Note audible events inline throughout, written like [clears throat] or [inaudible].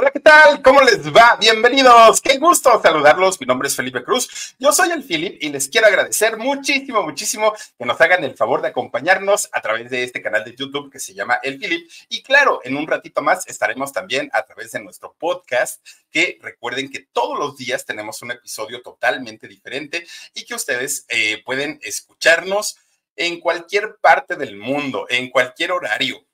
Hola, ¿qué tal? ¿Cómo les va? Bienvenidos. Qué gusto saludarlos. Mi nombre es Felipe Cruz. Yo soy el Philip y les quiero agradecer muchísimo, muchísimo que nos hagan el favor de acompañarnos a través de este canal de YouTube que se llama El Philip. Y claro, en un ratito más estaremos también a través de nuestro podcast, que recuerden que todos los días tenemos un episodio totalmente diferente y que ustedes eh, pueden escucharnos en cualquier parte del mundo, en cualquier horario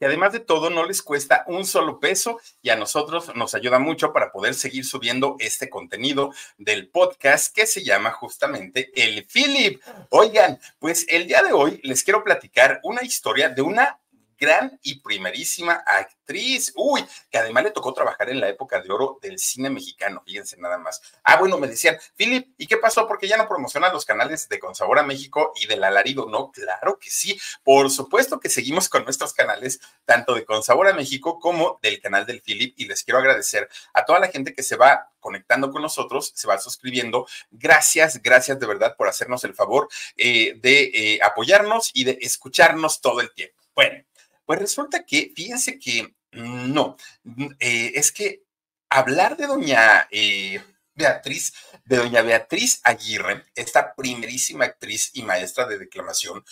y además de todo no les cuesta un solo peso y a nosotros nos ayuda mucho para poder seguir subiendo este contenido del podcast que se llama justamente El Philip. Oigan, pues el día de hoy les quiero platicar una historia de una gran y primerísima actriz. Uy, que además le tocó trabajar en la época de oro del cine mexicano, fíjense nada más. Ah, bueno, me decían, Philip, ¿y qué pasó? Porque ya no promocionan los canales de Consabor a México y del Alarido. No, claro que sí. Por supuesto que seguimos con nuestros canales, tanto de Consabor a México como del canal del Philip. Y les quiero agradecer a toda la gente que se va conectando con nosotros, se va suscribiendo. Gracias, gracias de verdad por hacernos el favor eh, de eh, apoyarnos y de escucharnos todo el tiempo. Bueno, pues resulta que, fíjense que no, eh, es que hablar de doña eh, Beatriz, de doña Beatriz Aguirre, esta primerísima actriz y maestra de declamación,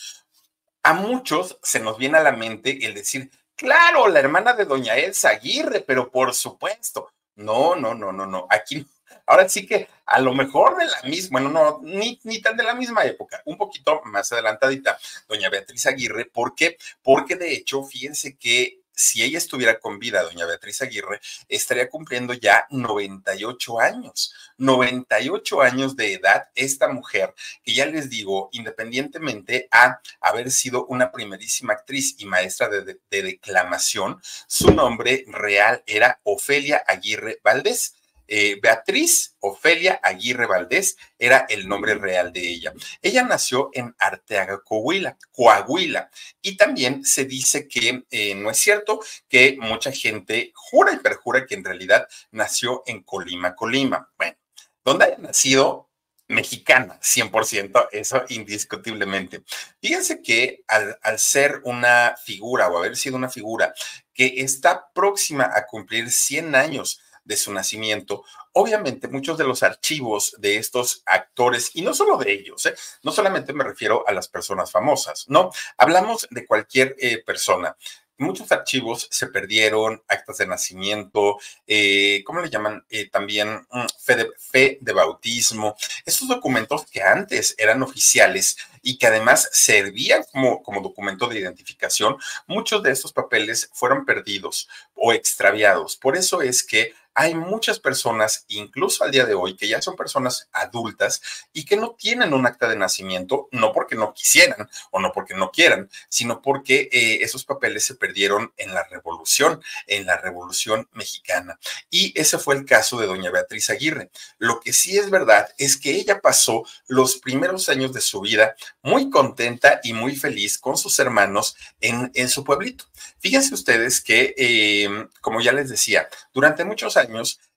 a muchos se nos viene a la mente el decir, claro, la hermana de doña Elsa Aguirre, pero por supuesto, no, no, no, no, no, aquí Ahora sí que a lo mejor de la misma, bueno, no, ni, ni tan de la misma época, un poquito más adelantadita, doña Beatriz Aguirre. ¿Por qué? Porque de hecho, fíjense que si ella estuviera con vida, doña Beatriz Aguirre, estaría cumpliendo ya 98 años. 98 años de edad esta mujer, que ya les digo, independientemente a haber sido una primerísima actriz y maestra de, de declamación, su nombre real era Ofelia Aguirre Valdés. Eh, Beatriz Ofelia Aguirre Valdés era el nombre real de ella. Ella nació en Arteaga, Coahuila, Coahuila, y también se dice que eh, no es cierto que mucha gente jura y perjura que en realidad nació en Colima, Colima. Bueno, donde haya nacido, mexicana, 100%, eso indiscutiblemente. Fíjense que al, al, ser una figura o haber sido una figura que está próxima a cumplir 100 años de su nacimiento, obviamente muchos de los archivos de estos actores, y no solo de ellos, ¿eh? no solamente me refiero a las personas famosas, no, hablamos de cualquier eh, persona. Muchos archivos se perdieron, actas de nacimiento, eh, ¿cómo le llaman? También mm, fe, de, fe de bautismo. Esos documentos que antes eran oficiales y que además servían como, como documento de identificación, muchos de estos papeles fueron perdidos o extraviados. Por eso es que hay muchas personas, incluso al día de hoy, que ya son personas adultas y que no tienen un acta de nacimiento, no porque no quisieran o no porque no quieran, sino porque eh, esos papeles se perdieron en la revolución, en la revolución mexicana. Y ese fue el caso de doña Beatriz Aguirre. Lo que sí es verdad es que ella pasó los primeros años de su vida muy contenta y muy feliz con sus hermanos en, su pueblito. Fíjense ustedes que, eh, como ya les decía, durante muchos años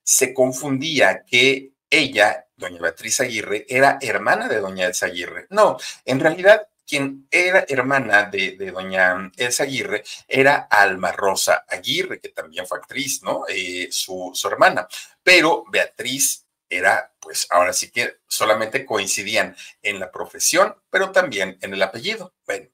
se confundía que ella, doña Beatriz Aguirre, era hermana de doña Elsa Aguirre. No, en realidad quien era hermana de, de, doña Elsa Aguirre era Alma Rosa Aguirre, que también fue actriz, ¿no? Eh, su, su hermana. Pero Beatriz era, pues ahora sí que solamente coincidían en la profesión, pero también en el apellido. Bueno,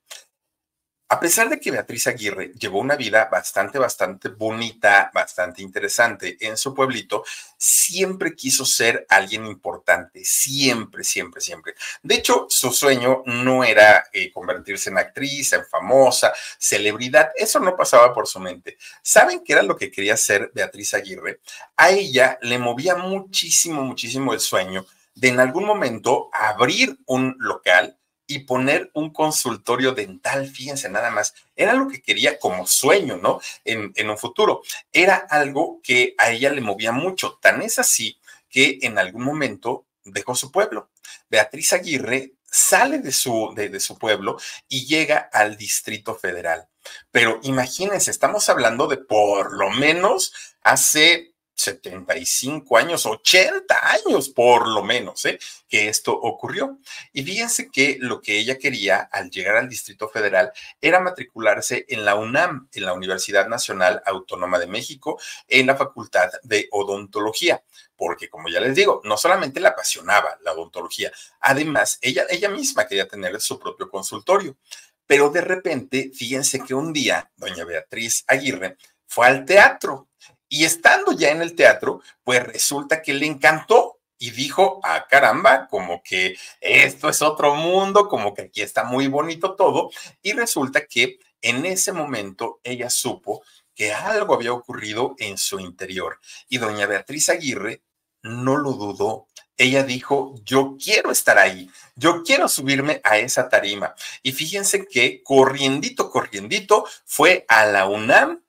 A pesar de que Beatriz Aguirre llevó una vida bastante, bastante bonita, bastante interesante en su pueblito, siempre quiso ser alguien importante, siempre, siempre, siempre. De hecho, su sueño no era eh, convertirse en actriz, en famosa, celebridad, eso no pasaba por su mente. ¿Saben qué era lo que quería hacer Beatriz Aguirre? A ella le movía muchísimo, muchísimo el sueño de en algún momento abrir un local y poner un consultorio dental, fíjense nada más, era lo que quería como sueño, ¿no? En, en, un futuro. Era algo que a ella le movía mucho, tan es así que en algún momento dejó su pueblo. Beatriz Aguirre sale de su, de, de su pueblo y llega al Distrito Federal. Pero imagínense, estamos hablando de por lo menos hace 75 años, 80 años por lo menos, ¿eh? que esto ocurrió. Y fíjense que lo que ella quería al llegar al Distrito Federal era matricularse en la UNAM, en la Universidad Nacional Autónoma de México, en la Facultad de Odontología, porque como ya les digo, no solamente le apasionaba la odontología, además ella, ella misma quería tener su propio consultorio. Pero de repente, fíjense que un día, doña Beatriz Aguirre fue al teatro y estando ya en el teatro, pues resulta que le encantó y dijo, ah, caramba, como que esto es otro mundo, como que aquí está muy bonito todo. Y resulta que en ese momento ella supo que algo había ocurrido en su interior. Y doña Beatriz Aguirre no lo dudó. Ella dijo, yo quiero estar ahí, yo quiero subirme a esa tarima. Y fíjense que corriendito, corriendito, fue a la UNAM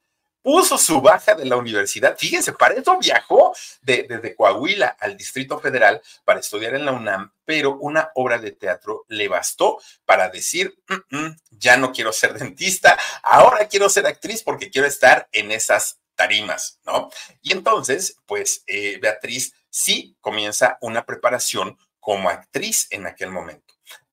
puso su baja de la universidad. Fíjense, para eso viajó desde Coahuila al Distrito Federal para estudiar en la UNAM, pero una obra de teatro le bastó para decir, mm, mm, ya no quiero ser dentista, ahora quiero ser actriz porque quiero estar en esas tarimas, ¿no? Y entonces, pues eh, Beatriz sí comienza una preparación como actriz en aquel momento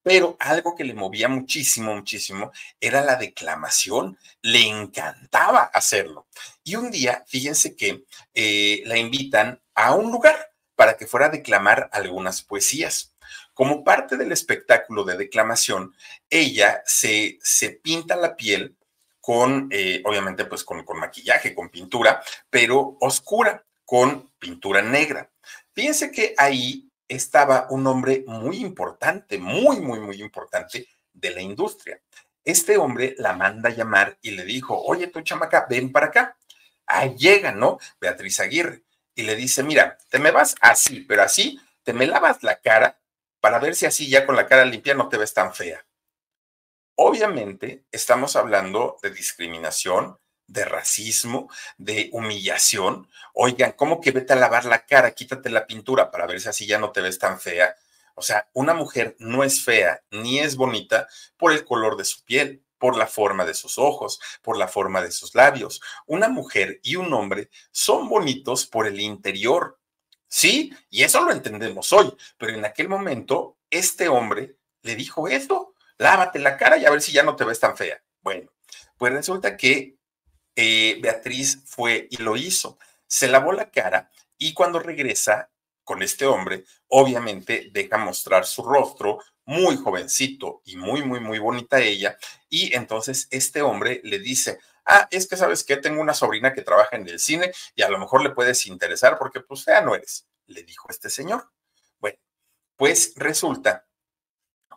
pero algo que le movía muchísimo, muchísimo, era la declamación. Le encantaba hacerlo. Y un día, fíjense que eh, la invitan a un lugar para que fuera a declamar algunas poesías. Como parte del espectáculo de declamación, ella se, se pinta la piel con, eh, obviamente, pues con, con maquillaje, con pintura, pero oscura, con pintura negra. Fíjense que ahí estaba un hombre muy importante, muy, muy, muy importante de la industria. Este hombre la manda a llamar y le dijo, oye, tu chamaca, ven para acá. Ahí llega, ¿no? Beatriz Aguirre. Y le dice, mira, te me vas así, pero así, te me lavas la cara para ver si así ya con la cara limpia no te ves tan fea. Obviamente, estamos hablando de discriminación, de racismo, de humillación. Oigan, ¿cómo que vete a lavar la cara? Quítate la pintura para ver si así ya no te ves tan fea. O sea, una mujer no es fea ni es bonita por el color de su piel, por la forma de sus ojos, por la forma de sus labios. Una mujer y un hombre son bonitos por el interior. Sí, y eso lo entendemos hoy, pero en aquel momento este hombre le dijo esto, lávate la cara y a ver si ya no te ves tan fea. Bueno, pues resulta que eh, Beatriz fue y lo hizo. Se lavó la cara y cuando regresa con este hombre, obviamente deja mostrar su rostro, muy jovencito y muy, muy, muy bonita ella. Y entonces este hombre le dice, ah, es que sabes que tengo una sobrina que trabaja en el cine y a lo mejor le puedes interesar porque pues fea no eres, le dijo este señor. Bueno, pues resulta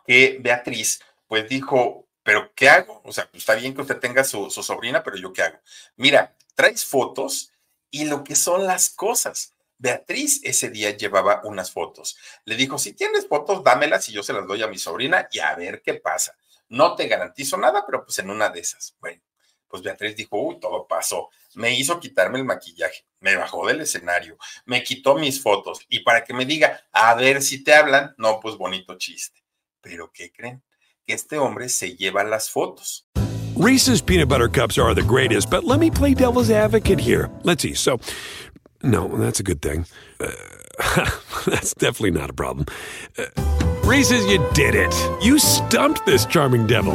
que Beatriz pues dijo, pero ¿qué hago? O sea, pues, está bien que usted tenga su, sobrina, pero yo qué hago? Mira, traes fotos y lo que son las cosas. Beatriz ese día llevaba unas fotos. Le dijo, si tienes fotos, dámelas y yo se las doy a mi sobrina y a ver qué pasa. No te garantizo nada, pero pues en una de esas. Bueno, pues Beatriz dijo, uy, todo pasó. Me hizo quitarme el maquillaje, me bajó del escenario, me quitó mis fotos y para que me diga, a ver si te hablan, no, pues bonito chiste. Pero ¿qué creen? Este hombre se lleva las fotos. Reese's peanut butter cups are the greatest, but let me play devil's advocate here. Let's see. So, no, that's a good thing. Uh, [laughs] that's definitely not a problem. Uh, Reese's, you did it. You stumped this charming devil.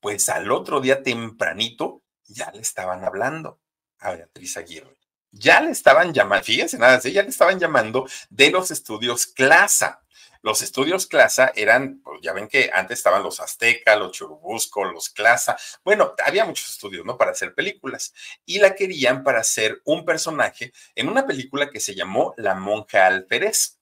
Pues al otro día tempranito ya le estaban hablando a Beatriz Aguirre. Ya le estaban llamando, fíjense nada, ya le estaban llamando de los estudios Clasa Los estudios Clasa eran, pues ya ven que antes estaban los Azteca, los Churubusco, los Clasa. Bueno, había muchos estudios, ¿no? Para hacer películas. Y la querían para hacer un personaje en una película que se llamó La Monja Alférez.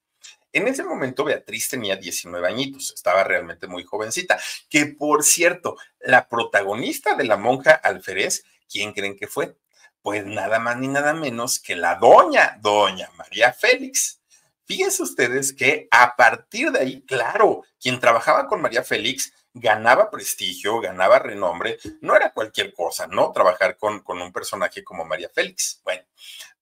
En ese momento Beatriz tenía 19 añitos, estaba realmente muy jovencita, que por cierto, la protagonista de la monja alférez, ¿quién creen que fue? Pues nada más ni nada menos que la doña, doña María Félix. Fíjense ustedes que a partir de ahí, claro, quien trabajaba con María Félix ganaba prestigio, ganaba renombre, no era cualquier cosa, ¿no? Trabajar con, con un personaje como María Félix. Bueno,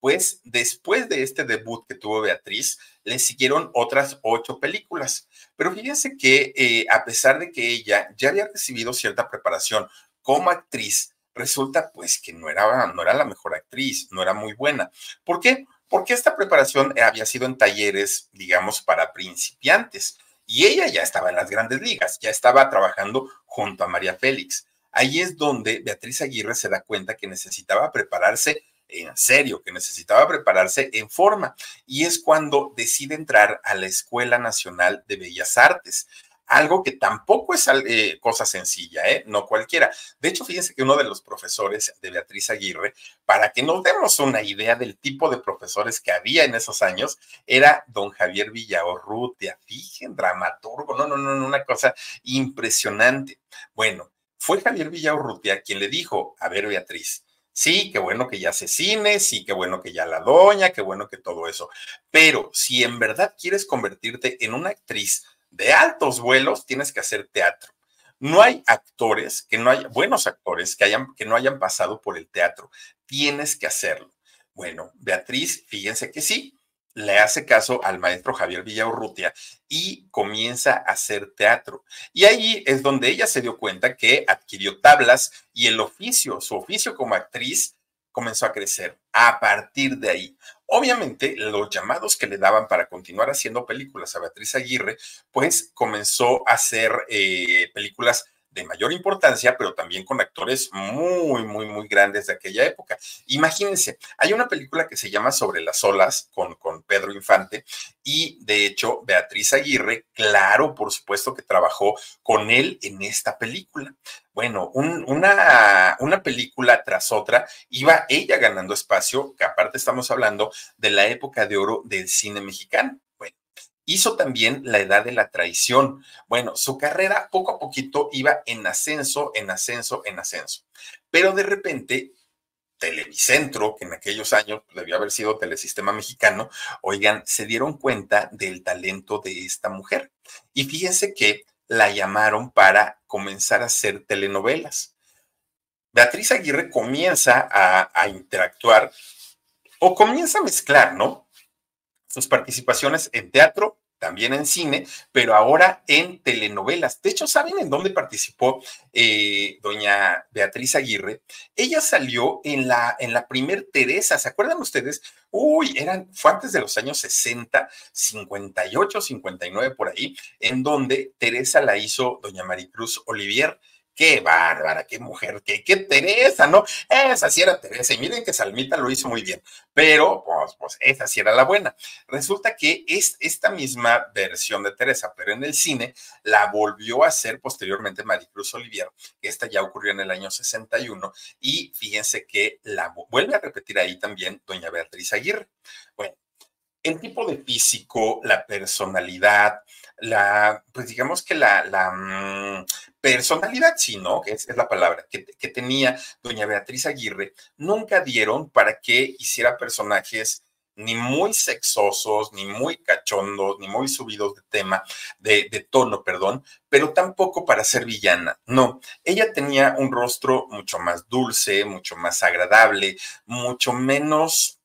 pues después de este debut que tuvo Beatriz, le siguieron otras ocho películas. Pero fíjense que eh, a pesar de que ella ya había recibido cierta preparación como actriz, resulta pues que no era, no era la mejor actriz, no era muy buena. ¿Por qué? Porque esta preparación había sido en talleres, digamos, para principiantes. Y ella ya estaba en las grandes ligas, ya estaba trabajando junto a María Félix. Ahí es donde Beatriz Aguirre se da cuenta que necesitaba prepararse en serio, que necesitaba prepararse en forma. Y es cuando decide entrar a la Escuela Nacional de Bellas Artes. Algo que tampoco es eh, cosa sencilla, ¿eh? No cualquiera. De hecho, fíjense que uno de los profesores de Beatriz Aguirre, para que nos demos una idea del tipo de profesores que había en esos años, era don Javier Villaorrutia. Fíjense, dramaturgo, no, no, no, una cosa impresionante. Bueno, fue Javier Villaorrutia quien le dijo, a ver, Beatriz, Sí, qué bueno que ya se cine, sí, qué bueno que ya la doña, qué bueno que todo eso. Pero si en verdad quieres convertirte en una actriz de altos vuelos, tienes que hacer teatro. No hay actores que no haya, buenos actores que, hayan, que no hayan pasado por el teatro. Tienes que hacerlo. Bueno, Beatriz, fíjense que sí, le hace caso al maestro Javier Villaurrutia y comienza a hacer teatro. Y ahí es donde ella se dio cuenta que adquirió tablas y el oficio, su oficio como actriz, comenzó a crecer a partir de ahí. Obviamente, los llamados que le daban para continuar haciendo películas a Beatriz Aguirre, pues comenzó a hacer eh, películas de mayor importancia, pero también con actores muy, muy, muy grandes de aquella época. Imagínense, hay una película que se llama Sobre las olas con, con Pedro Infante y de hecho Beatriz Aguirre, claro, por supuesto que trabajó con él en esta película. Bueno, una, una película tras otra iba ella ganando espacio, que aparte estamos hablando de la época de oro del cine mexicano. Hizo también La Edad de la Traición. Bueno, su carrera poco a poquito iba en ascenso, en ascenso, en ascenso. Pero de repente, Televicentro, que en aquellos años debió haber sido Telesistema Mexicano, oigan, se dieron cuenta del talento de esta mujer. Y fíjense que la llamaron para comenzar a hacer telenovelas. Beatriz Aguirre comienza a, a interactuar o comienza a mezclar, ¿no? Sus participaciones en teatro, también en cine, pero ahora en telenovelas. De hecho, ¿saben en dónde participó eh, doña Beatriz Aguirre? Ella salió en la, en la primer Teresa, ¿se acuerdan ustedes? Uy, eran, fue antes de los años 60, 58, 59 por ahí, en donde Teresa la hizo doña Maricruz Olivier. Qué bárbara, qué mujer, qué, Teresa, ¿no? Esa sí era Teresa. Y miren que Salmita lo hizo muy bien, pero pues, pues esa sí era la buena. Resulta que es esta misma versión de Teresa, pero en el cine la volvió a hacer posteriormente Maricruz Olivier, que esta ya ocurrió en el año 61. Y fíjense que la vuelve a repetir ahí también doña Beatriz Aguirre. Bueno, el tipo de físico, la personalidad, la, pues digamos que la, la mm, personalidad, sí, ¿no? Es, la palabra que, tenía doña Beatriz Aguirre, nunca dieron para que hiciera personajes ni muy sexosos, ni muy cachondos, ni muy subidos de tema, de tono, perdón, pero tampoco para ser villana. No, ella tenía un rostro mucho más dulce, mucho más agradable, mucho menos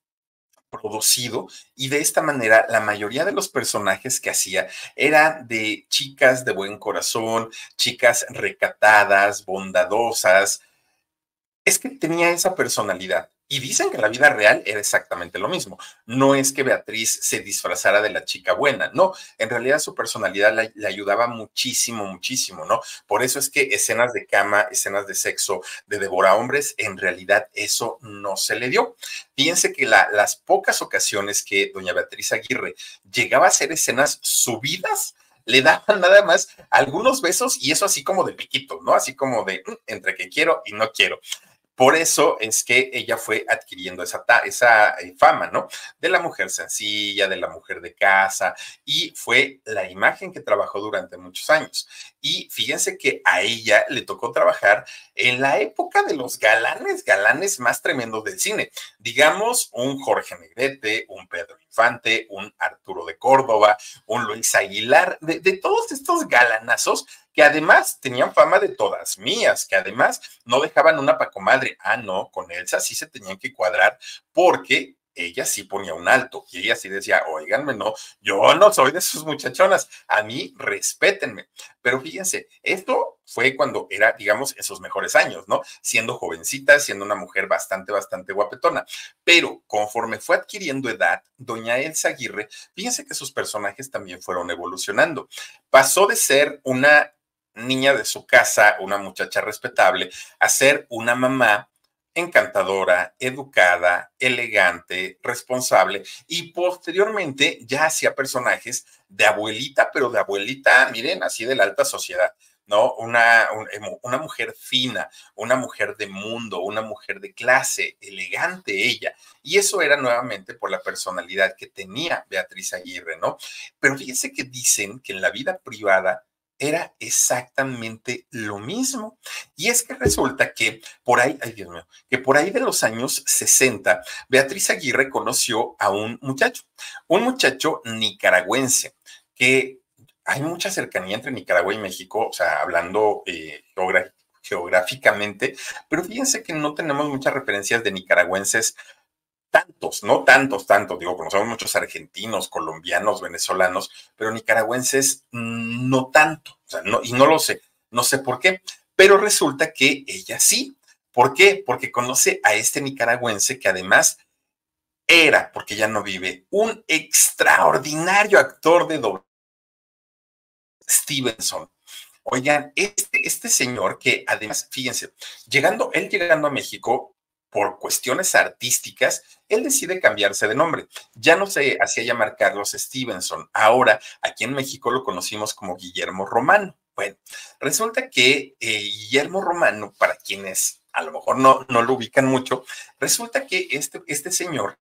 producido y de esta manera la mayoría de los personajes que hacía eran de chicas de buen corazón, chicas recatadas, bondadosas. Es que tenía esa personalidad Y dicen que en la vida real era exactamente lo mismo. No es que Beatriz se disfrazara de la chica buena, no, en realidad su personalidad le, ayudaba muchísimo, muchísimo, ¿no? Por eso es que escenas de cama, escenas de sexo, de devora hombres, en realidad eso no se le dio. Fíjense que las pocas ocasiones que doña Beatriz Aguirre llegaba a hacer escenas subidas, le daban [laughs] nada más algunos besos y eso así como de piquito, ¿no? Así como de mm, entre que quiero y no quiero. Por eso es que ella fue adquiriendo esa, eh, fama, ¿no? De la mujer sencilla, de la mujer de casa, y fue la imagen que trabajó durante muchos años. Y fíjense que a ella le tocó trabajar en la época de los galanes, galanes más tremendos del cine. Digamos, un Jorge Negrete, un Pedro Infante, un Arturo de Córdoba, un Luis Aguilar, de todos estos galanazos que además tenían fama de todas mías, que además no dejaban una pa' comadre. Ah, no, con Elsa sí se tenían que cuadrar porque ella sí ponía un alto y ella sí decía, oiganme, no, yo no soy de sus muchachonas, a mí respétenme. Pero fíjense, esto fue cuando era, digamos, esos mejores años, ¿no? Siendo jovencita, siendo una mujer bastante, bastante guapetona. Pero conforme fue adquiriendo edad, doña Elsa Aguirre, fíjense que sus personajes también fueron evolucionando. Pasó de ser una niña de su casa, una muchacha respetable, a ser una mamá encantadora, educada, elegante, responsable y posteriormente ya hacía personajes de abuelita, pero de abuelita, miren, así de la alta sociedad. ¿no? Una, una mujer fina, una mujer de mundo, una mujer de clase, elegante ella. Y eso era nuevamente por la personalidad que tenía Beatriz Aguirre, ¿no? Pero fíjense que dicen que en la vida privada era exactamente lo mismo. Y es que resulta que por ahí, ay Dios mío, que por ahí de los años 60, Beatriz Aguirre conoció a un muchacho, un muchacho nicaragüense, que hay mucha cercanía entre Nicaragua y México, o sea, hablando eh, geográficamente, pero fíjense que no tenemos muchas referencias de nicaragüenses tantos, no tantos, tantos, digo, conocemos muchos argentinos, colombianos, venezolanos, pero nicaragüenses mm, no tanto, y no lo sé, no sé por qué, pero resulta que ella sí. ¿Por qué? Porque conoce a este nicaragüense que además era, porque ya no vive, un extraordinario actor de doble. Stevenson. Oigan, este, este señor que además, fíjense, llegando, él llegando a México, por cuestiones artísticas, él decide cambiarse de nombre. Ya no se hacía llamar Carlos Stevenson. Ahora, aquí en México lo conocimos como Guillermo Romano. Bueno, resulta que eh, Guillermo Romano, para quienes a lo mejor no, no lo ubican mucho, resulta que este, este señor,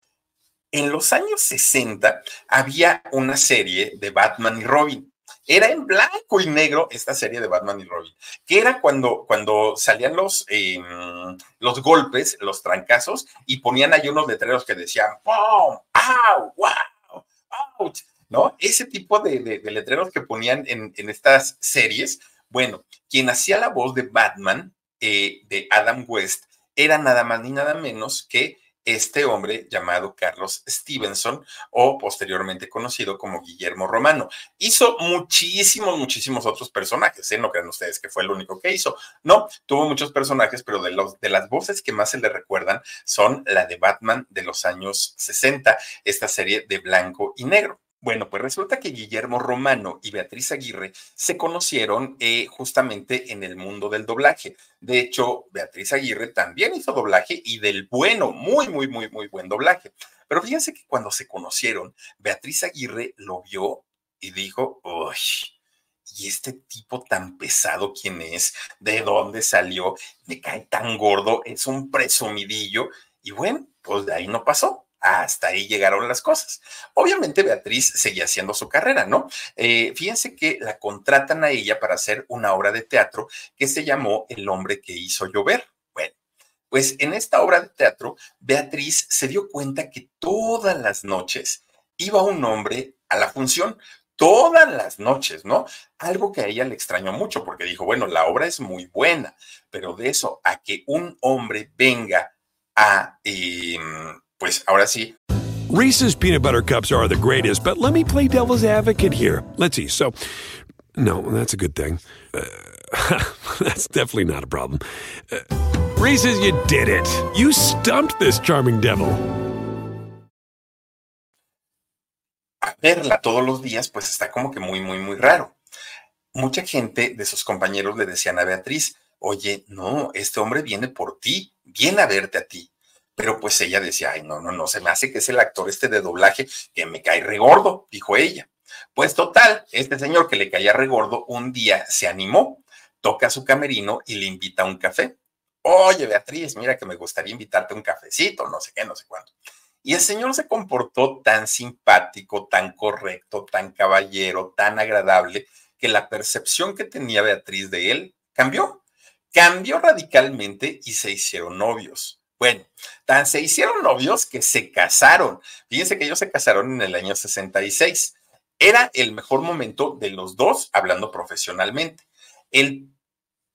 en los años 60, había una serie de Batman y Robin. Era en blanco y negro esta serie de Batman y Robin, que era cuando, cuando salían los, em, los golpes, los trancazos, y ponían ahí unos letreros que decían ¡Pum! ¡Au! ¡Wow! ¡Ouch! ¿No? Ese tipo de, letreros que ponían en, estas series. Bueno, quien hacía la voz de Batman, eh, de Adam West, era nada más ni nada menos que este hombre llamado Carlos Stevenson o posteriormente conocido como Guillermo Romano. Hizo muchísimos, muchísimos otros personajes, ¿eh? no crean ustedes que fue el único que hizo. No, tuvo muchos personajes, pero de, los, de las voces que más se le recuerdan son la de Batman de los años 60, esta serie de blanco y negro. Bueno, pues resulta que Guillermo Romano y Beatriz Aguirre se conocieron eh, justamente en el mundo del doblaje. De hecho, Beatriz Aguirre también hizo doblaje y del bueno, muy, muy, muy, muy buen doblaje. Pero fíjense que cuando se conocieron, Beatriz Aguirre lo vio y dijo, uy, ¿y este tipo tan pesado quién es? ¿De dónde salió? Me cae tan gordo, es un presumidillo. Y bueno, pues de ahí no pasó hasta ahí llegaron las cosas. Obviamente Beatriz seguía haciendo su carrera, ¿no? Eh, fíjense que la contratan a ella para hacer una obra de teatro que se llamó El hombre que hizo llover. Bueno, pues en esta obra de teatro, Beatriz se dio cuenta que todas las noches iba un hombre a la función, todas las noches, ¿no? Algo que a ella le extrañó mucho porque dijo, bueno, la obra es muy buena, pero de eso a que un hombre venga a... Em, pues ahora sí. Reese's peanut butter cups are the greatest, but let me play devil's advocate here. Let's see. So, no, that's a good thing. Uh, [laughs] that's definitely not a problem. Uh, Reese's, you did it. You stumped this charming devil. verla todos los días, pues está como que muy, muy, muy raro. Mucha gente de sus compañeros le decían a Beatriz, oye, no, este hombre viene por ti, viene a verte a ti. Pero pues ella decía, ay, no, no, no, se me hace que es el actor este de doblaje que me cae regordo, dijo ella. Pues total, este señor que le caía regordo un día se animó, toca su camerino y le invita a un café. Oye, Beatriz, mira que me gustaría invitarte a un cafecito, no sé qué, no sé cuánto. Y el señor se comportó tan simpático, tan correcto, tan caballero, tan agradable, que la percepción que tenía Beatriz de él cambió. Cambió radicalmente y se hicieron novios. Bueno, tan se hicieron novios que se casaron. Fíjense que ellos se casaron en el año 66. Era el mejor momento de los dos hablando profesionalmente. El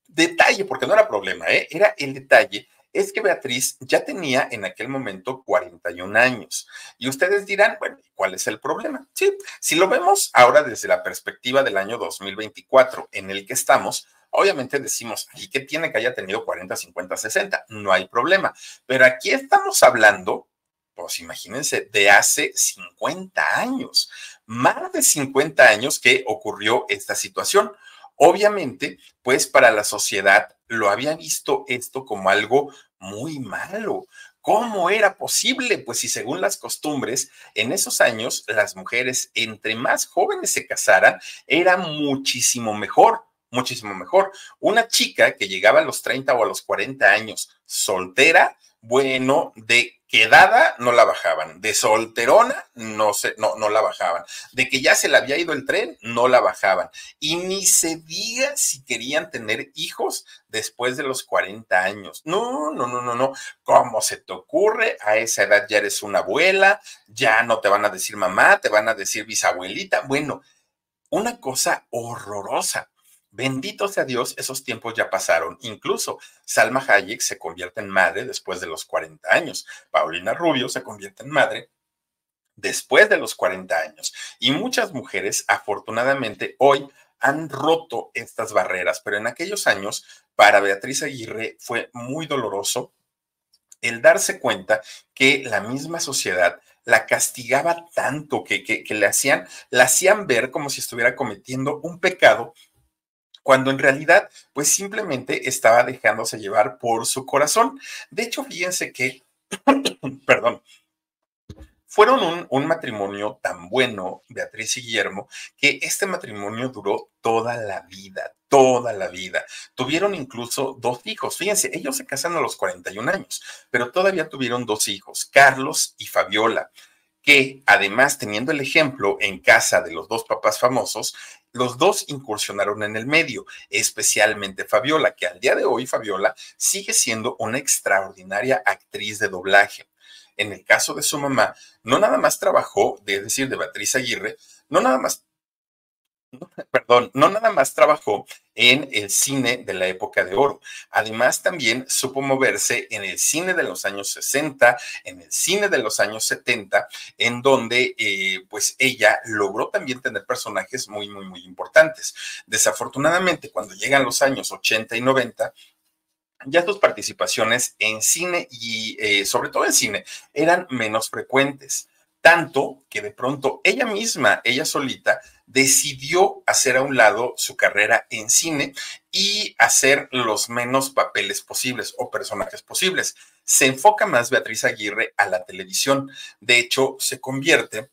detalle, porque no era problema, ¿eh? era el detalle es que Beatriz ya tenía en aquel momento 41 años. Y ustedes dirán, bueno, ¿cuál es el problema? Sí, si lo vemos ahora desde la perspectiva del año 2024 en el que estamos, obviamente decimos, ¿y qué tiene que haya tenido 40, 50, 60? No hay problema. Pero aquí estamos hablando, pues imagínense, de hace 50 años, más de 50 años que ocurrió esta situación. Obviamente, pues para la sociedad lo había visto esto como algo muy malo. ¿Cómo era posible? Pues si según las costumbres, en esos años las mujeres entre más jóvenes se casaran, era muchísimo mejor, muchísimo mejor. Una chica que llegaba a los 30 o a los 40 años soltera, bueno, de quedada no la bajaban, de solterona no, se, no, no la bajaban, de que ya se le había ido el tren, no la bajaban. Y ni se diga si querían tener hijos después de los 40 años. No, no, no, no, no. ¿Cómo se te ocurre? A esa edad ya eres una abuela, ya no te van a decir mamá, te van a decir bisabuelita. Bueno, una cosa horrorosa. Bendito sea Dios, esos tiempos ya pasaron. Incluso Salma Hayek se convierte en madre después de los 40 años. Paulina Rubio se convierte en madre después de los 40 años. Y muchas mujeres, afortunadamente, hoy han roto estas barreras, pero en aquellos años, para Beatriz Aguirre fue muy doloroso el darse cuenta que la misma sociedad la castigaba tanto que, le hacían, la hacían ver como si estuviera cometiendo un pecado cuando en realidad, pues simplemente estaba dejándose llevar por su corazón. De hecho, fíjense que, [coughs] perdón, fueron un, un, matrimonio tan bueno, Beatriz y Guillermo, que este matrimonio duró toda la vida, toda la vida. Tuvieron incluso dos hijos. Fíjense, ellos se casaron a los 41 años, pero todavía tuvieron dos hijos, Carlos y Fabiola que además teniendo el ejemplo en casa de los dos papás famosos, los dos incursionaron en el medio, especialmente Fabiola, que al día de hoy Fabiola sigue siendo una extraordinaria actriz de doblaje. En el caso de su mamá, no nada más trabajó, es decir, de Beatriz Aguirre, no nada más perdón, no nada más trabajó en el cine de la época de oro, además también supo moverse en el cine de los años 60, en el cine de los años 70, en donde eh, pues ella logró también tener personajes muy, muy, muy importantes. Desafortunadamente, cuando llegan los años 80 y 90, ya sus participaciones en cine y eh, sobre todo en cine eran menos frecuentes tanto que de pronto ella misma, ella solita, decidió hacer a un lado su carrera en cine y hacer los menos papeles posibles o personajes posibles. Se enfoca más Beatriz Aguirre a la televisión. De hecho, se convierte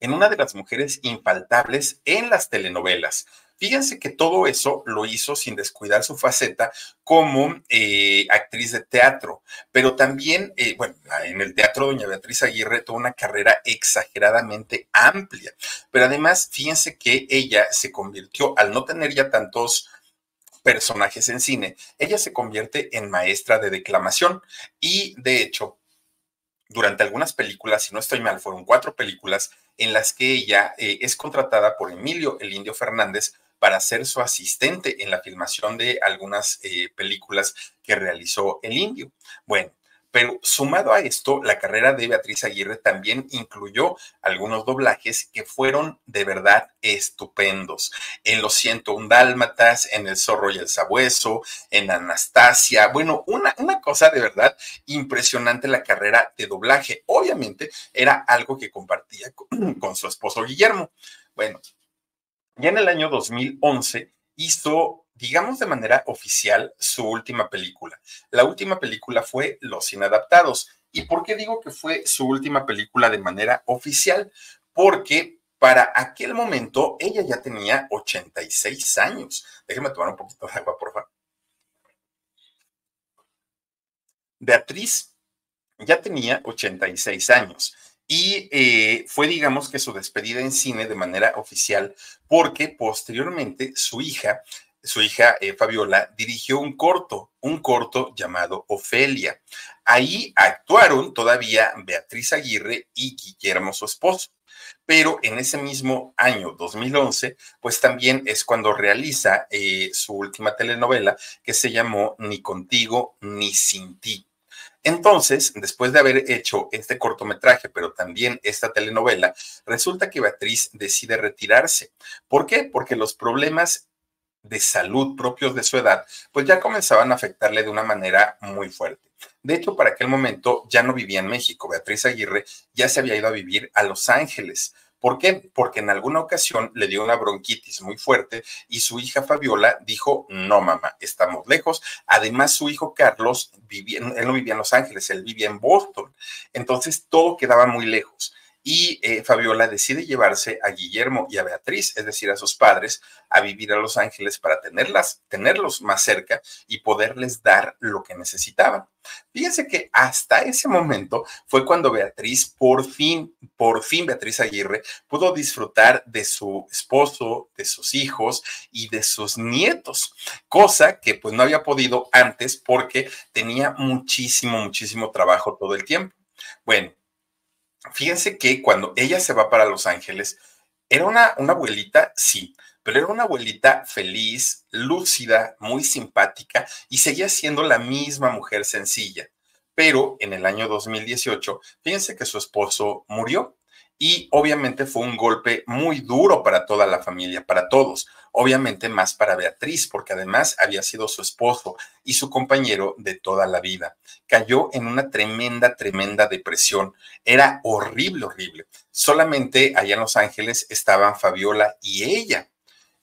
en una de las mujeres infaltables en las telenovelas. Fíjense que todo eso lo hizo sin descuidar su faceta como eh, actriz de teatro, pero también, eh, bueno, en el teatro doña Beatriz Aguirre tuvo una carrera exageradamente amplia, pero además, fíjense que ella se convirtió, al no tener ya tantos personajes en cine, ella se convierte en maestra de declamación y de hecho, durante algunas películas, si no estoy mal, fueron cuatro películas en las que ella eh, es contratada por Emilio el Indio Fernández para ser su asistente en la filmación de algunas eh, películas que realizó el indio. Bueno, Pero sumado a esto, la carrera de Beatriz Aguirre también incluyó algunos doblajes que fueron de verdad estupendos. En Los 101 Dálmatas, en El Zorro y el Sabueso, en Anastasia. Bueno, una, una cosa de verdad impresionante la carrera de doblaje. Obviamente era algo que compartía con, [clears throat] con su esposo Guillermo. Bueno, ya en el año 2011 hizo digamos de manera oficial, su última película. La última película fue Los Inadaptados. ¿Y por qué digo que fue su última película de manera oficial? Porque para aquel momento ella ya tenía 86 años. Déjeme tomar un poquito de agua, por favor. Beatriz ya tenía 86 años y eh, fue, digamos, que su despedida en cine de manera oficial, porque posteriormente su hija su hija eh, Fabiola dirigió un corto, un corto llamado Ofelia. Ahí actuaron todavía Beatriz Aguirre y Guillermo, su esposo. Pero en ese mismo año, 2011, pues también es cuando realiza eh, su última telenovela que se llamó Ni contigo ni sin ti. Entonces, después de haber hecho este cortometraje, pero también esta telenovela, resulta que Beatriz decide retirarse. ¿Por qué? Porque los problemas de salud propios de su edad, pues ya comenzaban a afectarle de una manera muy fuerte. De hecho, para aquel momento ya no vivía en México. Beatriz Aguirre ya se había ido a vivir a Los Ángeles. ¿Por qué? Porque en alguna ocasión le dio una bronquitis muy fuerte y su hija Fabiola dijo, no, mamá, estamos lejos. Además, su hijo Carlos vivía, él no vivía en Los Ángeles, él vivía en Boston. Entonces, todo quedaba muy lejos y eh, Fabiola decide llevarse a Guillermo y a Beatriz, es decir, a sus padres, a vivir a Los Ángeles para tenerlas, tenerlos más cerca y poderles dar lo que necesitaban. Fíjense que hasta ese momento fue cuando Beatriz, por fin, por fin Beatriz Aguirre, pudo disfrutar de su esposo, de sus hijos y de sus nietos, cosa que pues no había podido antes porque tenía muchísimo, muchísimo trabajo todo el tiempo. Bueno, Fíjense que cuando ella se va para Los Ángeles, era una, una abuelita, sí, pero era una abuelita feliz, lúcida, muy simpática y seguía siendo la misma mujer sencilla. Pero en el año 2018, fíjense que su esposo murió y obviamente fue un golpe muy duro para toda la familia, para todos. Obviamente más para Beatriz, porque además había sido su esposo y su compañero de toda la vida. Cayó en una tremenda, tremenda depresión. Era horrible, horrible. Solamente allá en Los Ángeles estaban Fabiola y ella.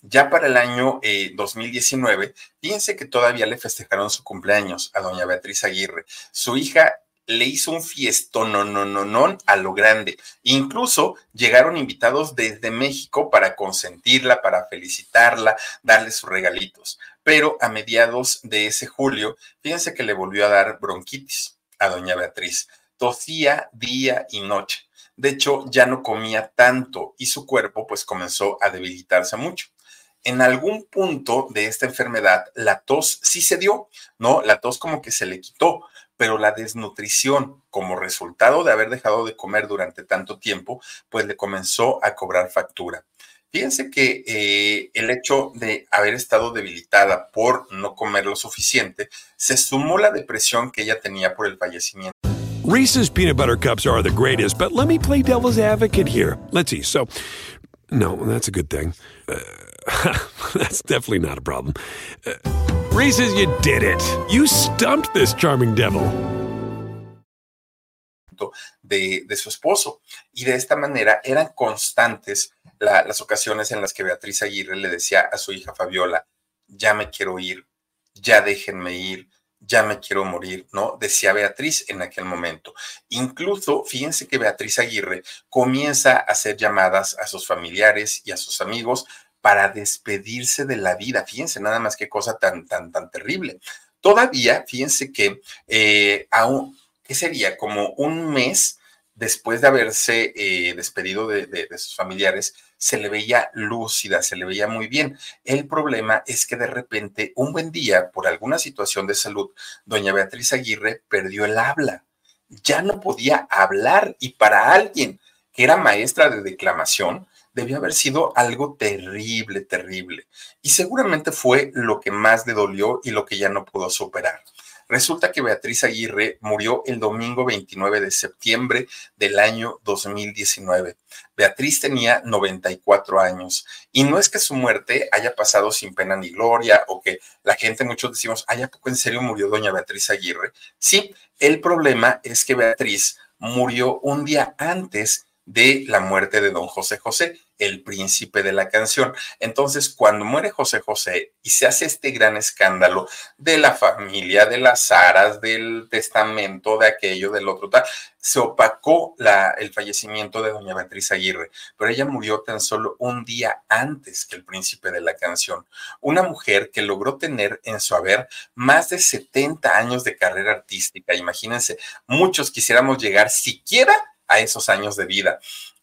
Ya para el año 2019, eh, fíjense que todavía le festejaron su cumpleaños a doña Beatriz Aguirre. Su hija le hizo un fiesto no, no, no, no a lo grande. Incluso llegaron invitados desde México para consentirla, para felicitarla, darle sus regalitos. Pero a mediados de ese julio, fíjense que le volvió a dar bronquitis a doña Beatriz. Tosía día y noche. De hecho, ya no comía tanto y su cuerpo pues comenzó a debilitarse mucho en algún punto de esta enfermedad, la tos sí se dio, ¿no? La tos como que se le quitó, pero la desnutrición como resultado de haber dejado de comer durante tanto tiempo, pues le comenzó a cobrar factura. Fíjense que eh, el hecho de haber estado debilitada por no comer lo suficiente, se sumó la depresión que ella tenía por el fallecimiento. Reese's peanut butter cups are the greatest, but let me play devil's advocate here. Let's see. So, no, that's a good thing. Uh, [laughs] that's definitely not a problem. Uh, Reese's, you did it. You stumped this charming devil. De, de, su esposo. Y de esta manera eran constantes la, las ocasiones en las que Beatriz Aguirre le decía a su hija Fabiola, ya me quiero ir, ya déjenme ir, ya me quiero morir, ¿no? Decía Beatriz en aquel momento. Incluso, fíjense que Beatriz Aguirre comienza a hacer llamadas a sus familiares y a sus amigos para despedirse de la vida. Fíjense nada más qué cosa tan, tan, tan terrible. Todavía, fíjense que eh, aún, ¿qué sería? Como un mes después de haberse eh, despedido de, de, sus familiares, se le veía lúcida, se le veía muy bien. El problema es que de repente, un buen día, por alguna situación de salud, doña Beatriz Aguirre perdió el habla. Ya no podía hablar y para alguien que era maestra de declamación, debió haber sido algo terrible, terrible. Y seguramente fue lo que más le dolió y lo que ya no pudo superar. Resulta que Beatriz Aguirre murió el domingo 29 de septiembre del año 2019. Beatriz tenía 94 años y no es que su muerte haya pasado sin pena ni gloria o que la gente, muchos decimos, ¿hay poco en serio murió doña Beatriz Aguirre? Sí, el problema es que Beatriz murió un día antes de la muerte de don José José, el príncipe de la canción. Entonces, cuando muere José José y se hace este gran escándalo de la familia, de las aras, del testamento, de aquello, del otro, tal, se opacó el fallecimiento de doña Beatriz Aguirre, pero ella murió tan solo un día antes que el príncipe de la canción. Una mujer que logró tener en su haber más de 70 años de carrera artística. Imagínense, muchos quisiéramos llegar siquiera a esos años de vida.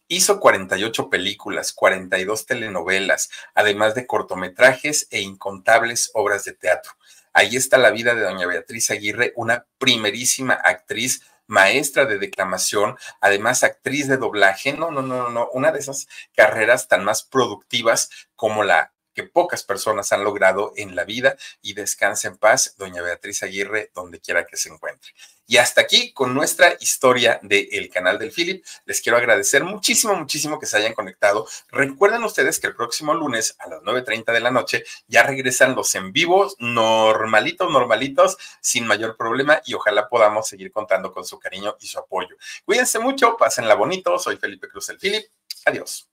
Hizo 48 películas, 42 telenovelas, además de cortometrajes e incontables obras de teatro. Ahí está la vida de doña Beatriz Aguirre, una primerísima actriz maestra de declamación, además actriz de doblaje, no, no, no, no, una de esas carreras tan más productivas como la que pocas personas han logrado en la vida y descansa en paz, doña Beatriz Aguirre, donde quiera que se encuentre. Y hasta aquí con nuestra historia del canal del Philip. Les quiero agradecer muchísimo, muchísimo que se hayan conectado. Recuerden ustedes que el próximo lunes a las 9.30 de la noche ya regresan los en vivos normalitos, normalitos, sin mayor problema y ojalá podamos seguir contando con su cariño y su apoyo. Cuídense mucho, pásenla bonito. Soy Felipe Cruz el Philip. Adiós.